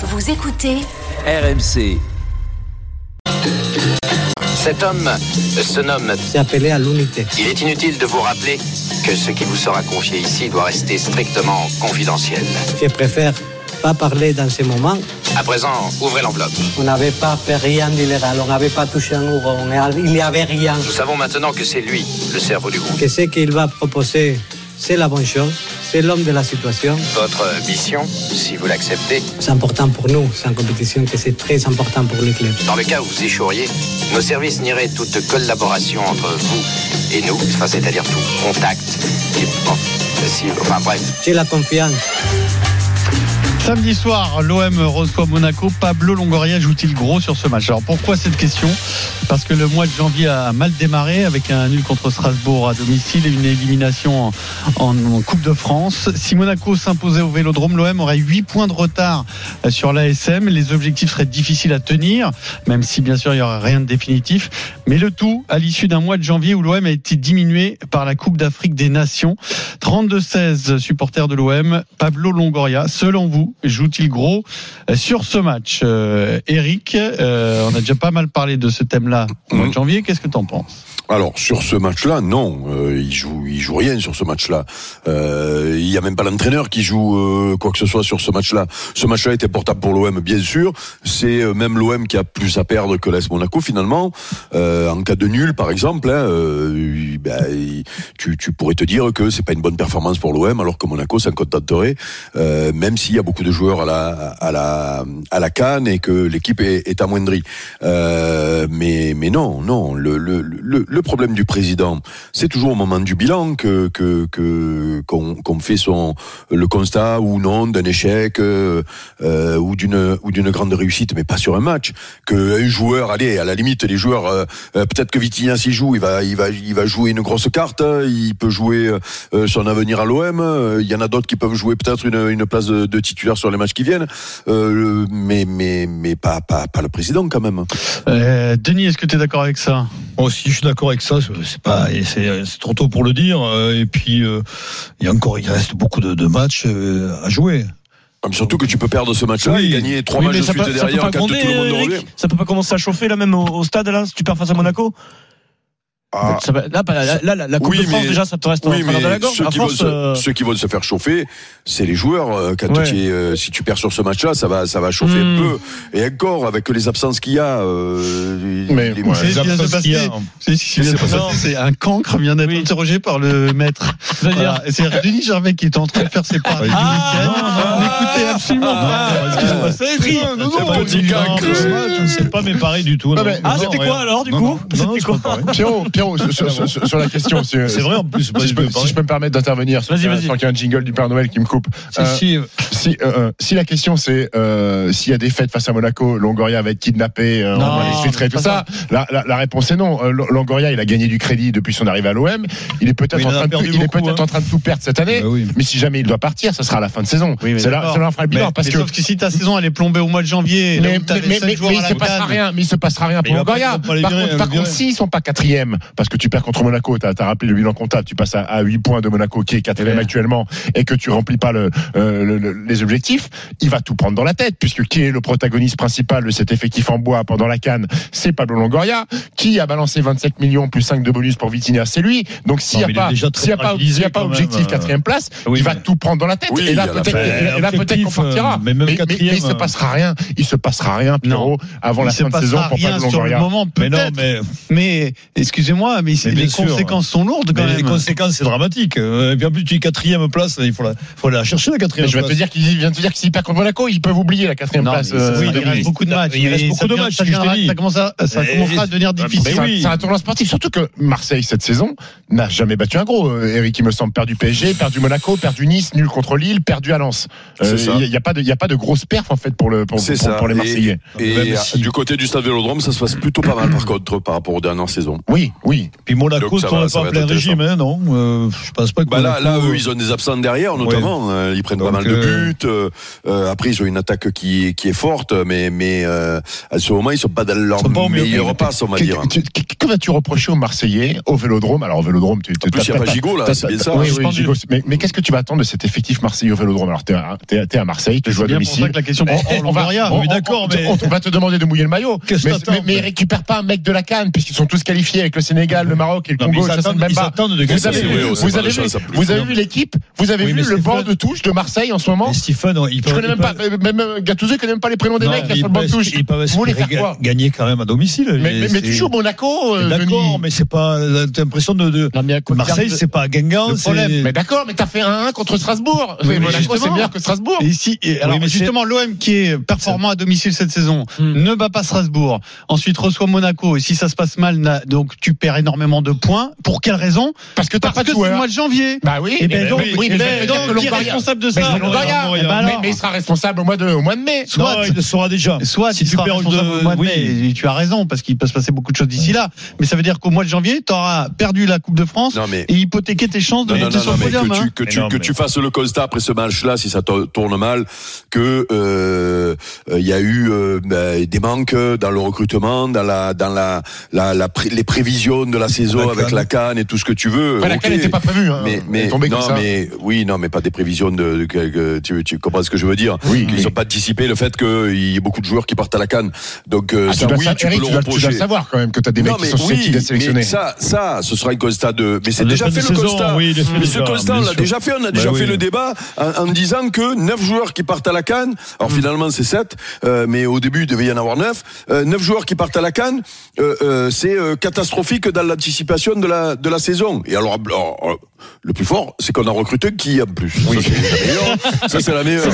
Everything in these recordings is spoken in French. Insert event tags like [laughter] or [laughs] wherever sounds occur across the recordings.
Vous écoutez RMC. Cet homme se nomme. C'est appelé à l'unité. Il est inutile de vous rappeler que ce qui vous sera confié ici doit rester strictement confidentiel. Je préfère pas parler dans ces moments. À présent, ouvrez l'enveloppe. On n'avait pas fait rien d'illégal, on n'avait pas touché un euro, il n'y avait rien. Nous savons maintenant que c'est lui, le cerveau du groupe. Que ce qu'il va proposer, c'est la bonne chose, c'est l'homme de la situation. Votre mission, si vous l'acceptez, C'est important pour nous, c'est en compétition que c'est très important pour le club. dans le cas où vous échoueriez, nos services nieraient toute collaboration entre vous et nous, enfin, c'est-à-dire tout contact. Et, bon, si, enfin bref. J'ai la confiance. Samedi soir, l'OM reçoit Monaco. Pablo Longoria joue-t-il gros sur ce match? Alors pourquoi cette question? Parce que le mois de janvier a mal démarré avec un nul contre Strasbourg à domicile et une élimination en, Coupe de France. Si Monaco s'imposait au Vélodrome, l'OM aurait 8 points de retard euh, sur l'ASM. Les objectifs seraient difficiles à tenir, même si bien sûr il n'y aurait rien de définitif. Mais le tout à l'issue d'un mois de janvier où l'OM a été diminué par la Coupe d'Afrique des Nations. 32-16 supporters de l'OM. Pablo Longoria, selon vous, joue-t-il gros euh, sur ce match Euh, Eric, euh, on a déjà pas mal parlé de ce thème-là au mois de janvier. Qu'est-ce que tu en penses? Alors sur ce match-là, non, euh, il joue, il joue rien sur ce match-là. Euh, il y a même pas l'entraîneur qui joue euh, quoi que ce soit sur ce match-là. Ce match-là était portable pour l'OM, bien sûr. C'est euh, même l'OM qui a plus à perdre que l'AS Monaco finalement. Euh, en cas de nul, par exemple, hein, euh, ben, tu, tu pourrais te dire que c'est pas une bonne performance pour l'OM, alors que Monaco s'en contenterait, même s'il y a beaucoup de joueurs à la à la à la canne et que l'équipe est, est amoindrie. Mais mais non, non. Le le le, le problème du président, c'est toujours au moment du bilan que qu'on fait son le constat ou non d'un échec euh, euh, ou d'une ou d'une grande réussite, mais pas sur un match. Que un joueur, allez, à la limite, les joueurs, euh, peut-être que Vitinha s'y joue, il va il va il va jouer une grosse carte, hein, il peut jouer euh, son avenir à l'OM. Il y en a d'autres qui peuvent jouer peut-être une une place de, titulaire sur les matchs qui viennent, mais mais mais pas pas pas le président quand même. Denis, est-ce que tu es d'accord avec ça? Aussi, je suis d'accord avec ça. C'est pas, et c'est trop tôt pour le dire. euh, Et puis, euh, il y a encore, il reste beaucoup de, de matchs euh, à jouer. Comme surtout que tu peux perdre ce match-là Oui. et gagner trois Oui, matchs de suite derrière gronder, tout le monde Eric. Ça peut pas commencer à chauffer là même au, au stade là si tu perds face à Monaco Ah. Là, là, là, la, Coupe Oui, de France mais- déjà ça te reste en Oui, de la gorge ceux qui, se, euh, ceux qui vont se faire chauffer, c'est les joueurs. Euh, Quand Ouais. tu es, euh, si tu perds sur ce match-là, ça va, ça va chauffer Hmm. un peu. Et encore, avec les absences qu'il y a, euh, Mais, les- ouais, C'est absences qu'il y a, passer. C'est ce. C'est un cancre vient d'être Oui. interrogé par le maître. C'est-à-dire Voilà. C'est Denis Gervais qui est en train de faire ses paris du Ah, N'écoutez absolument pas ce qui se passait. Pris. Non, non, C'est pas non, petit non, cancre. non, C'est pas mes paris du tout. Non, non. mais- Ah Non, c'était quoi alors du Non, coup C'était c'est quoi pas. Pierrot, sur, sur- sur- sur la question, si, C'est vrai en plus. si, je peux, si pareil. je peux me permettre d'intervenir, sans Vas-y, qu'il y ait- vas-y. sans qu'il y ait un jingle du Père Noël qui me coupe. Si, Euh, si, si, euh, euh, la question c'est euh, s'il y a des fêtes face à Monaco, Longoria va être kidnappé, euh, on Non, va les filtrer, c'est tout ça. La, la, la réponse est non. Euh, Longoria, il a gagné du crédit depuis son arrivée à l'OM. Il est peut-être Oui, en train de, est hein. en train tout perdre cette année. Bah oui. Mais si jamais il doit partir, ça sera à la fin de saison. Oui, c'est là, là on fera le bilan Mais, parce mais que. sauf que si ta saison elle est plombée au mois de janvier, là Mais, où il se passera canne, rien, mais il se passera rien pour Longoria. Par contre, s'ils sont pas quatrième, parce que tu perds contre Monaco, t'as as rappelé le bilan comptable, tu passes à, à 8 points de Monaco qui est quatrième actuellement et que tu remplis pas le, euh, le- le- les objectifs, il va tout prendre dans la tête puisque qui est le protagoniste principal de cet effectif en bois pendant la canne, c'est Pablo Longoria, qui a balancé 27 millions plus 5 de bonus pour Vitinha, c'est lui. Donc s'il n'y a pas, y a pas, y a objectif euh. quatrième place, Oui, il va tout prendre dans la tête. Oui, et là peut-être, peut-être qu'on objectif, partira. euh, mais même mais, quatrième, il se euh, passera rien. Il se passera rien, Pierrot, avant il la fin de saison pour Pablo Longoria. moment Mais non, mais, Mais excusez-moi, mais, les sûr. conséquences sont lourdes quand mais les conséquences, c'est dramatique. Euh, Et puis en plus, tu es quatrième place, il faut la, faut la chercher la Mais quatrième je viens place. te dire qu'il vient de te dire que s'il perd contre Monaco, ils peuvent oublier la quatrième Non, place. euh, oui, il reste beaucoup de matchs. Il reste Et beaucoup ça de matchs, je commencera à devenir C'est difficile. c'est un tournoi sportif, surtout que Marseille cette saison n'a jamais battu un gros. euh, Eric, il me semble, perdu PSG, perdu Monaco, perdu Nice, nul contre Lille, perdu à Lens. Il n'y a, pas de- il y a pas de grosse perf en fait pour le pour, C'est pour- ça. pour les Marseillais. Et, du côté du stade Vélodrome, ça se passe plutôt pas mal par contre par rapport aux dernières saisons. Oui, Oui. Puis Monaco ne ça pas en plein régime, hein, non Euh, Je pense pas que. Bah là, là, eux, ils ont des absents derrière, notamment. Euh, Ils prennent pas mal de euh, buts. Euh, euh, après, ils ont une attaque qui, qui est forte, mais, mais euh, à ce moment, ils sont pas dans leur sont pas meilleur passe, on va Que, dire. que- que- que vas-tu reprocher aux Marseillais au Vélodrome? Alors au Vélodrome, tu, En plus, il y a pas Gigot, là, t'as- c'est bien t'as- ça. Oui, oui, Suspendu. Gigot. Mais, mais qu'est-ce que tu vas attendre de cet effectif Marseillais au Vélodrome? Alors t'es t'es à Marseille, tu joues à domicile. la question Eh, on va, on- d'accord, mais. on- va te demander de mouiller le maillot. Mais, récupèrent pas un mec de la Cannes puisqu'ils sont tous qualifiés avec le Sénégal, le Maroc et le Congo. ils même pas. Vous avez vu, vous avez vu, l'équipe, vous avez vu le banc de touche de Marseille en ce moment? Stephen, connais ils même pas, peuvent- même euh, Gattuso connaît même pas les prénoms des mecs sur le banc de touche. Vous voulez faire quoi? ga- gagner quand même à domicile. Mais, tu joues Monaco, euh, D'accord, mais c'est pas. T'as l'impression de. Marseille, c'est pas Guingamp. Problème. Mais d'accord, mais t'as fait un 1 contre Strasbourg. Monaco, c'est meilleur que Strasbourg. Alors justement, l'OM qui est performant à domicile cette saison Hmm. ne bat pas Strasbourg. Ensuite reçoit Monaco. Et si ça se passe mal, donc tu perds énormément de points. Pour quelle raison? Parce que t'as Parce pas que de c'est le mois de janvier. Bah oui. Et ben donc, oui, eh mais ben veux dire donc, qui est responsable de ça. Eh ben Mais- il sera responsable au mois de, au mois de mai. Non, il le saura déjà. Soit Si il tu sera perds responsable de- au mois de oui. mai. Tu as raison parce qu'il peut se passer beaucoup de choses d'ici là. Mais ça veut dire qu'au mois de janvier, tu auras perdu la Coupe de France Non, mais. et hypothéqué tes chances de monter non, sur le podium. que hein. tu, que, tu, que tu fasses le constat après ce match-là, si ça tourne mal, que euh, il y a eu euh, bah, des manques dans le recrutement, dans la dans la, les prévisions de la saison La avec la canne et tout ce que tu veux. Ouais, la ok. canne n'était pas prévue. hein. Mais mais non comme ça. mais oui non mais pas des prévisions de, de- que- tu, tu comprends ce que je veux dire? Oui, oui. n'ont pas anticipé le fait qu'il y ait beaucoup de joueurs qui partent à la canne donc euh, Ah, tu ça dois oui sa- tu Eric, peux le tu dois- tu dois reprocher savoir quand même que t'as des mecs non, qui mais sont oui, sélectionnés. mais ça, ça, ce sera un constat de. Mais c'est De déjà fait de le constat. mais ce déjà, constat, on l'a déjà fait. On a Bah déjà fait le débat en, disant que 9 joueurs qui partent à la canne. Alors Mm. finalement, c'est 7 mais au début, il devait y en avoir 9 euh, 9 joueurs qui partent à la canne, euh, euh, c'est euh, catastrophique dans l'anticipation de la de la saison. Et alors, alors, le plus fort, c'est qu'on a recruté qui en plus. Oui. Ça, c'est la meilleure. Ça, c'est la meilleure.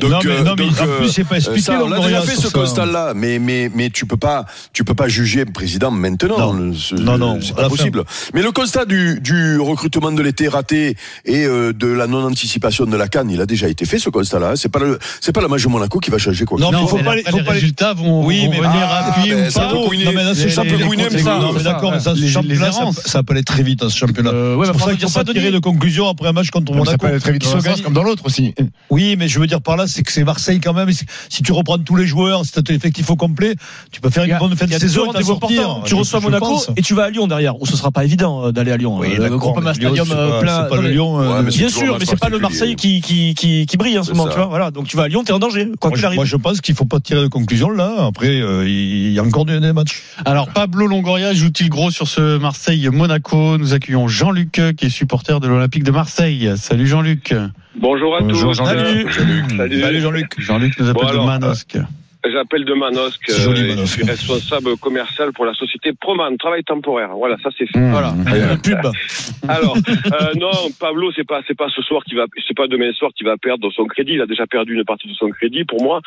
Donc, Non, mais- euh, non, mais donc, en euh, plus, c'est pas expliqué, ça, on a déjà fait ce ça. constat-là, mais mais mais tu peux pas tu peux pas juger le président maintenant. Non. Ce- Non, non, c'est pas fin. possible. Mais le constat du, du recrutement de l'été raté et euh, de la non-anticipation de la canne, il a déjà été fait ce constat-là. C'est pas le, c'est pas la match de Monaco qui va changer quoi. Non, mais faut mais pas les- faut les pas les- résultats vont, Oui, vont mais venir ah, appuyer ben, ou ça pas. peut couiner. Non, mais championnat, couiner, les- mais ça- Non, mais d'accord, mais les- championnat, ça, errances. ça peut aller très vite dans ce championnat. Euh, ouais, c'est bah, pour faut ça pas qu'il faut ça, pas tirer de conclusion après un match contre Ça Monaco. peut aller très vite comme dans l'autre aussi. Oui, mais je veux dire par là, c'est que c'est Marseille quand même. Si tu reprends tous les joueurs, si tu as l'effectif au complet, tu peux faire une a- bonne fin de a saison et sortir. Tu reçois je Monaco pense. et tu vas à Lyon derrière, où ce sera pas évident euh, d'aller à Lyon. Oui, Euh, d'accord, Groupama Stadium plein. pas le Lyon. Ouais, euh, Bien sûr, match mais c'est pas le. Marseille qui, qui, qui, qui brille en ce moment, ça. tu vois. Voilà, donc tu vas à Lyon, t'es en danger, quoi Moi, qu'il je- arrive. moi, je pense qu'il faut pas tirer de conclusion là. Après, il y a encore des matchs. Alors Pablo Longoria joue-t-il gros sur ce Marseille-Monaco? Nous accueillons Jean-Luc qui est supporter de l'Olympique de Marseille. Salut Jean-Luc. Bonjour à Bonjour, tous. Jean-Luc. Salut. Salut. Salut Jean-Luc. Jean-Luc nous appelle Bon, alors, de Manosque. J'appelle de Manosque. Joli, euh, Manosque. Je suis responsable commercial pour la société Proman, travail temporaire. Voilà, ça c'est fait. Mmh. Voilà, pub. [laughs] Alors, euh, non, Pablo, c'est pas, c'est pas ce soir qui va, c'est pas demain soir qui va perdre son crédit. Il a déjà perdu une partie de son crédit. Pour moi,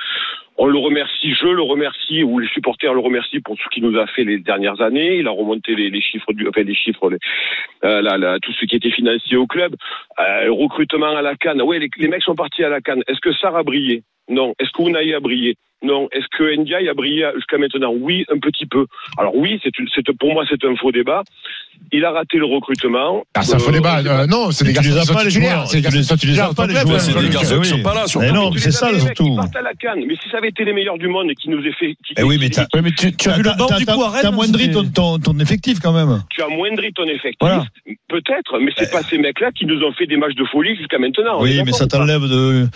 on le remercie, je le remercie, ou les supporters le remercient pour ce qu'il nous a fait les dernières années. Il a remonté les, les chiffres du, enfin les chiffres, les, euh, tout ce qui était financier au club. Euh, le recrutement à la canne. Oui, les, les mecs sont partis à la canne. Est-ce que Sarr a brillé? Non. Est-ce que Unai a brillé? Non. Est-ce que Ndiaye a brillé jusqu'à maintenant? Oui, un petit peu. Alors oui, c'est pour moi c'est un faux débat. Il a raté le recrutement. Ah, c'est un faux Euh, débat. Euh, non, c'est des les qui sont pas, les joueurs. C'est des garçons qui sont pas là, surtout. Mais non, c'est ça surtout. Ils partent à la canne. Mais si ça avait été les meilleurs du monde et qui nous aient fait. Qui, Eh oui, mais tu, tu as vu le banc du coup à moindri ton, ton, ton effectif quand même. tu as moindri ton effectif. Voilà. Peut-être, mais c'est pas ces mecs-là qui nous ont fait des matchs de folie jusqu'à maintenant. Est Oui, mais ça t'enlève de.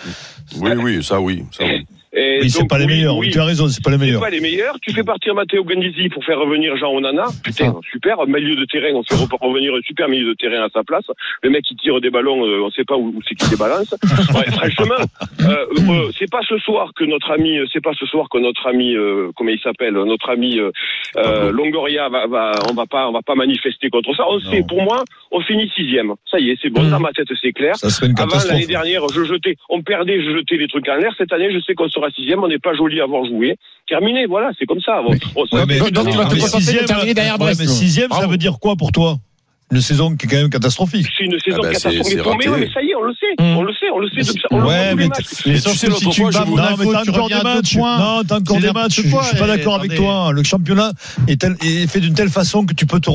Oui, oui, ça oui. Ça, oui. [laughs] Et Oui, c'est pas les oui, meilleurs. oui, Tu as raison, c'est pas les meilleurs. pas les meilleurs. Tu fais partir Matteo Gandisi pour faire revenir Jean Onana. Putain, super. Milieu de terrain, on fait re- revenir un super milieu de terrain à sa place. Le mec qui tire des ballons, euh, on sait pas où, où c'est qu'il les balance. [laughs] Ouais, franchement, euh, euh, c'est pas ce soir que notre ami, c'est pas ce soir que notre ami, euh, comment il s'appelle, notre ami euh, euh, Longoria va, va, on va pas, on va pas manifester contre ça. On sait, pour moi, on finit sixième. Ça y est, c'est bon. Mmh. Dans ma tête, c'est clair. Ça serait une Avant l'année dernière, je jetais, on perdait, je jetais les trucs en l'air. Cette année, je sais qu'on sera sixième. On n'est pas joli à avoir joué. Terminé, voilà, c'est comme ça. Bon, on- Ouais, mais, Donc, tu vas te sixième, de terminer derrière ouais, Brest. mais sixième, ça veut dire quoi pour toi? Une saison qui est quand même catastrophique. C'est une saison Ah bah, catastrophique. Mais, mais, ça y est, on le sait. Mmh. On le sait, on le sait. depuis- On Ouais, mais. Mais sauf que si tu bats Monaco, tu encore reviens des à deux matchs. points. Non, t'as encore des matchs. Je suis pas d'accord avec toi. Le championnat est, fait d'une telle façon que tu peux te,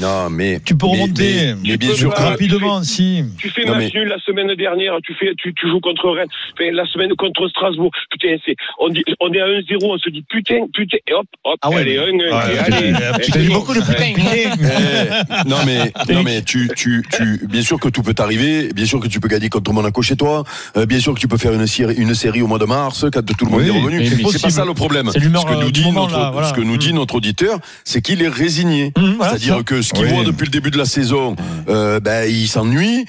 Non, mais. tu peux remonter Mais, bien sûr rapidement, si. Tu fais match nul la semaine dernière, tu fais, tu, tu joues contre Rennes, la semaine contre Strasbourg. Putain, c'est, on dit, on est à 1-0, on se dit putain, putain, et hop, hop, Ah ouais, allez, un, un, ouais, et putain, allez. putain, Et Tu as beaucoup de putain. Eh, [laughs] non mais non mais tu tu tu bien sûr que tout peut t'arriver bien sûr que tu peux gagner contre Monaco chez toi. Euh, bien sûr que tu peux faire une série une série au mois de mars quand tout le monde Oui, est revenu. c'est pas ça le problème. C'est l'humeur, ce que euh, nous dit moment, notre là, voilà. ce que nous dit notre auditeur c'est qu'il est résigné. Mmh, voilà, c'est-à-dire que ce qu'il Oui. voit depuis le début de la saison euh, ben il s'ennuie.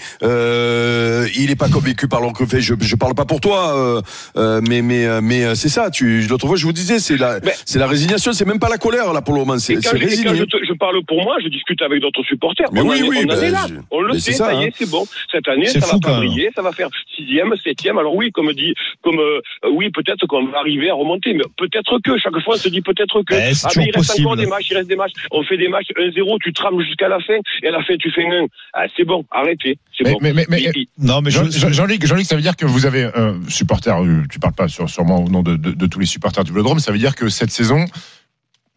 Euh, il est pas convaincu par l'encre. Fait je je parle pas pour toi euh, euh, mais mais euh, mais euh, c'est ça. Tu l'autre fois je vous disais c'est la Mais- c'est la résignation c'est même pas la colère là pour le moment. Et c'est quand, c'est et quand résigné. je, te- je parle pour moi, je discute avec d'autres supporters. Mais on oui, en oui, on en ben, est là. On le sait, ça, ça, y hein. est, c'est bon. Cette année, ça fou, va pas briller, ça va faire sixième, septième. Alors oui, comme dit, comme euh, oui, peut-être qu'on va arriver à remonter, mais peut-être que chaque fois on se dit peut-être que. Eh, ah mais il reste possible. encore des matchs, il reste des matchs. On fait des matchs 1-0, tu trames jusqu'à la fin, et à la fin tu fais un. Ah c'est bon, arrêtez, c'est bon. mais- mais- mais- il- Non, mais Jean- je, Jean- Jean-Luc, Jean-Luc, ça veut dire que vous avez un supporter, euh, tu parles pas sur, sûrement au nom de, de- de tous les supporters du Vélodrome, ça veut dire que cette saison,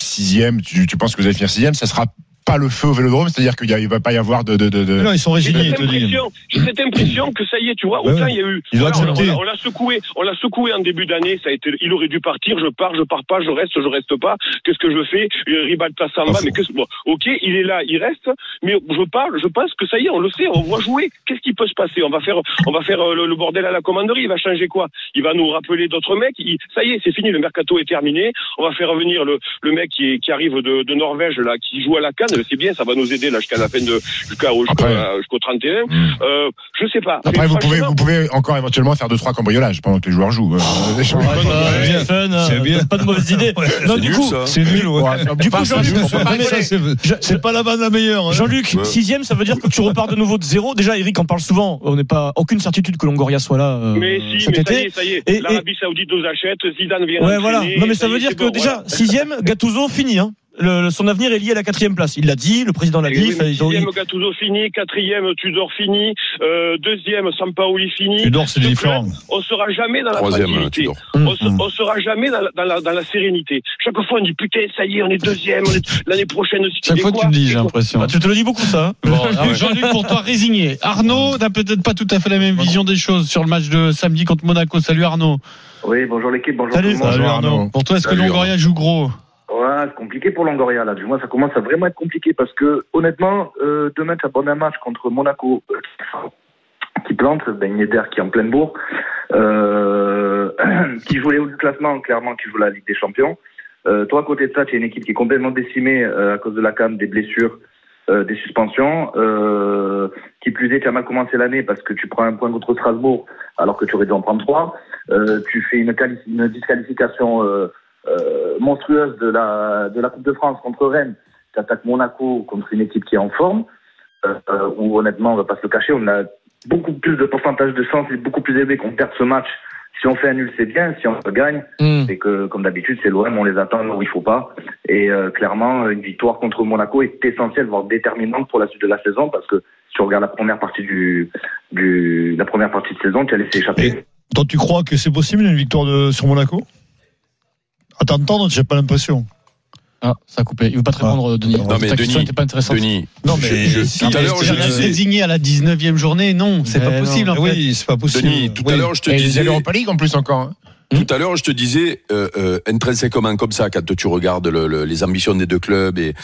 sixième, tu, tu penses que vous allez finir sixième, ça sera pas le feu au Vélodrome, c'est-à-dire qu'il il va pas y avoir de... de, de, de- non, ils sont résignés, j'ai cette impression que ça y est, tu vois, Ouais, autant ouais. il y a eu. Ils ont Voilà, on- accepté. on l'a- on l'a secoué, on l'a secoué en début d'année. Ça a été, il aurait dû partir. Je pars, je pars pas, je reste, je reste pas. Qu'est-ce que je fais? Euh, Ribalta s'en va, fou. mais qu'est-ce bon, Ok, il est là, il reste. Mais je parle, je pense que ça y est, on le sait, on voit jouer. Qu'est-ce qui peut se passer? On va faire, on va faire euh, le, le bordel à la commanderie. Il va changer quoi? Il va nous rappeler d'autres mecs. Il- ça y est, c'est fini. Le mercato est terminé. On va faire revenir le, le mec qui, est- qui arrive de, de Norvège là, qui joue à la canne. C'est bien, ça va nous aider là jusqu'à la fin de jusqu'à jusqu'au Après- jusqu'au 31. Mm. Euh, je sais pas. Après, vous pouvez, vous pouvez encore éventuellement faire deux trois cambriolages pendant que les joueurs jouent. Euh, bien. fun, euh, C'est bien. Pas de mauvaise idée. [laughs] Non, C'est du nul, coup. C'est nul, Du coup, c'est- pas la bande la meilleure. hein. Jean-Luc, sixième, ça veut dire que tu repars de nouveau de zéro. Déjà, Eric en parle souvent. On n'est pas aucune certitude que Longoria soit là euh, Mais si, cet mais ça y été. est, ça y est. Et- L'Arabie Saoudite nous achète, Zidane vient Ouais, voilà. Non, mais ça veut dire que déjà, sixième, [laughs] Gattuso fini. Hein. Le, son avenir est lié à la quatrième place. Il l'a dit, le président l'a Et dit. oui, sixième, Gattuso fini, quatrième, Tudor fini, euh, deuxième, Sampaoli fini. Tudor, c'est Ce différent. club, On sera jamais dans la troisième tranquillité. Tudor. Hum, On, se- on sera jamais dans la, dans, la, dans la sérénité. Chaque fois, on dit putain, ça y est, on est deuxième, [laughs] l'année prochaine. c'est Chaque fois, quoi tu le dis, j'ai l'impression. Ah, tu te le dis beaucoup, ça. hein. Bon, [laughs] alors, Jean-Luc, pour toi, résigné. Arnaud n'a peut-être pas tout à fait la même vision des choses sur le match de samedi contre Monaco. Salut Arnaud. Oui, bonjour l'équipe, bonjour Salut, tout le monde. Salut, Arnaud. Pour toi, est-ce que Longoria joue gros? Compliqué pour Longoria là. Du moins, ça commence à vraiment être compliqué parce que honnêtement, euh, deux matchs à un match contre Monaco euh, qui plante, Ben Yedder qui est en pleine bourre, euh, [clears throat] qui joue les hauts du classement, clairement, qui joue la Ligue des Champions. Euh, toi, à côté de ça, tu as une équipe qui est complètement décimée à cause de la canne, des blessures, des suspensions. Qui plus est, tu as mal commencé l'année parce que tu prends un point contre Strasbourg alors que tu aurais dû en prendre trois. Tu fais une disqualification euh, monstrueuse de la, de la Coupe de France contre Rennes. Tu attaques Monaco contre une équipe qui est en forme, euh, euh, où honnêtement, on va pas se le cacher, on a beaucoup plus de pourcentage de chance et beaucoup plus élevé qu'on perde ce match. Si on fait un nul, c'est bien. Si on gagne, Hum. c'est que, comme d'habitude, c'est l'OM, on les attend là où il faut pas. Et euh, clairement, une victoire contre Monaco est essentielle, voire déterminante pour la suite de la saison, parce que si on regarde la première partie du, du la première partie de saison, tu as laissé échapper. Toi, tu crois que c'est possible une victoire de, sur Monaco? À t'entendre, j'ai pas l'impression. Ah, ça a coupé. Il veut pas te Ah. répondre, Denis. Non, mais Ta question Denis, n'était pas intéressante. Denis, Non, mais je- je- si, tout à l'heure, je disais, Résigné à la 19e journée, non, c'est pas non. possible en fait. Oui, c'est pas possible. Denis, tout à Oui. l'heure, je te Et il y a disais, l'Europa League en plus encore. hein. tout à l'heure, je te disais, euh, euh, intrinsèquement comme ça, quand tu regardes le- le- les ambitions des deux clubs et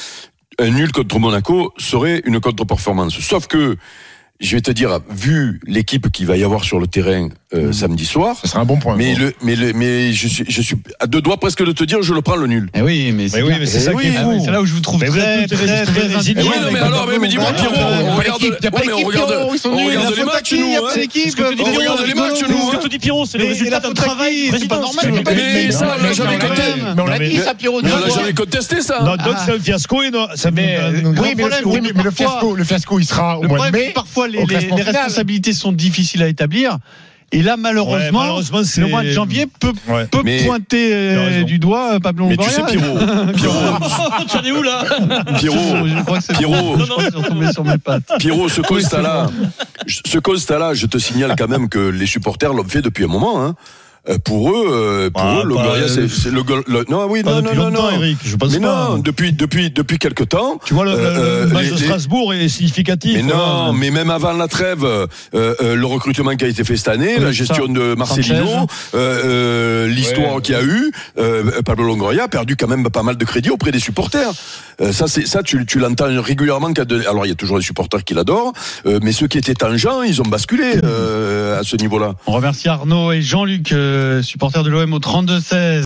un nul contre Monaco serait une contre-performance. Sauf que, je vais te dire, vu l'équipe qu'il va y avoir sur le terrain euh, samedi soir, Ça serait un bon point. mais le, mais le, mais je suis, je suis à deux doigts presque de te dire, je le prends le nul. Eh oui, mais c'est Mais oui, bien. mais c'est Eh ça qui est ah fou. C'est là où je vous trouve Mais très, très, très- très, très indigné. Eh oui, mais non, mais pas alors, mais, mais dis-moi, Pierrot, on regarde, d'équipe, il y a pas ouais, mais on d'équipe, regarde, on regarde les matchs, nous, hein. On regarde les matchs, nous, Ce hein. que te dit Pierrot, c'est le résultat d'un travail C'est pas normal, mais ça, on l'a jamais contesté. Mais on l'a dit, ça, Pierrot. On l'a jamais contesté, ça. Non, donc c'est un fiasco et non, ça met oui, mais, le, problème. oui, mais, mais le parfois- fiasco, le fiasco, il sera au mois de mai. parfois les, responsabilités sont difficiles à établir. Et là, Ouais, malheureusement, le mois de janvier peut, Ouais. peut Mais- pointer euh, du doigt euh, Pablo Mais tu sais, Pierrot, [laughs] Pierrot, [laughs] Tu en es où là [laughs] Pierrot, Je crois que c'est Pierrot. bon. Je suis retombé sur mes pattes. Pierrot, ce constat-là, ce constat-là, je te signale quand même que les supporters l'ont fait depuis un moment. Hein. Euh, Pour eux, euh, pour Ah, eux, le c'est c'est le, le- non, oui, non, non, non, non. Eric. Je pense Mais pas. non, depuis depuis depuis quelque temps. Tu vois, le, Euh, le match les- de les- Strasbourg est significatif. Mais voilà. non, mais même avant la trêve, euh, euh, le recrutement qui a été fait cette année, Oui, la ça. gestion de Marcelino, euh, euh, l'histoire Ouais. qu'il y a eu, euh, Pablo Longoria a perdu quand même pas mal de crédit auprès des supporters. Euh, ça, c'est ça, tu, tu l'entends régulièrement. De- alors, il y a toujours des supporters qui l'adorent, euh, mais ceux qui étaient tangents, ils ont basculé euh, à ce niveau-là. On remercie Arnaud et Jean-Luc, supporters de l'OM au 32-16.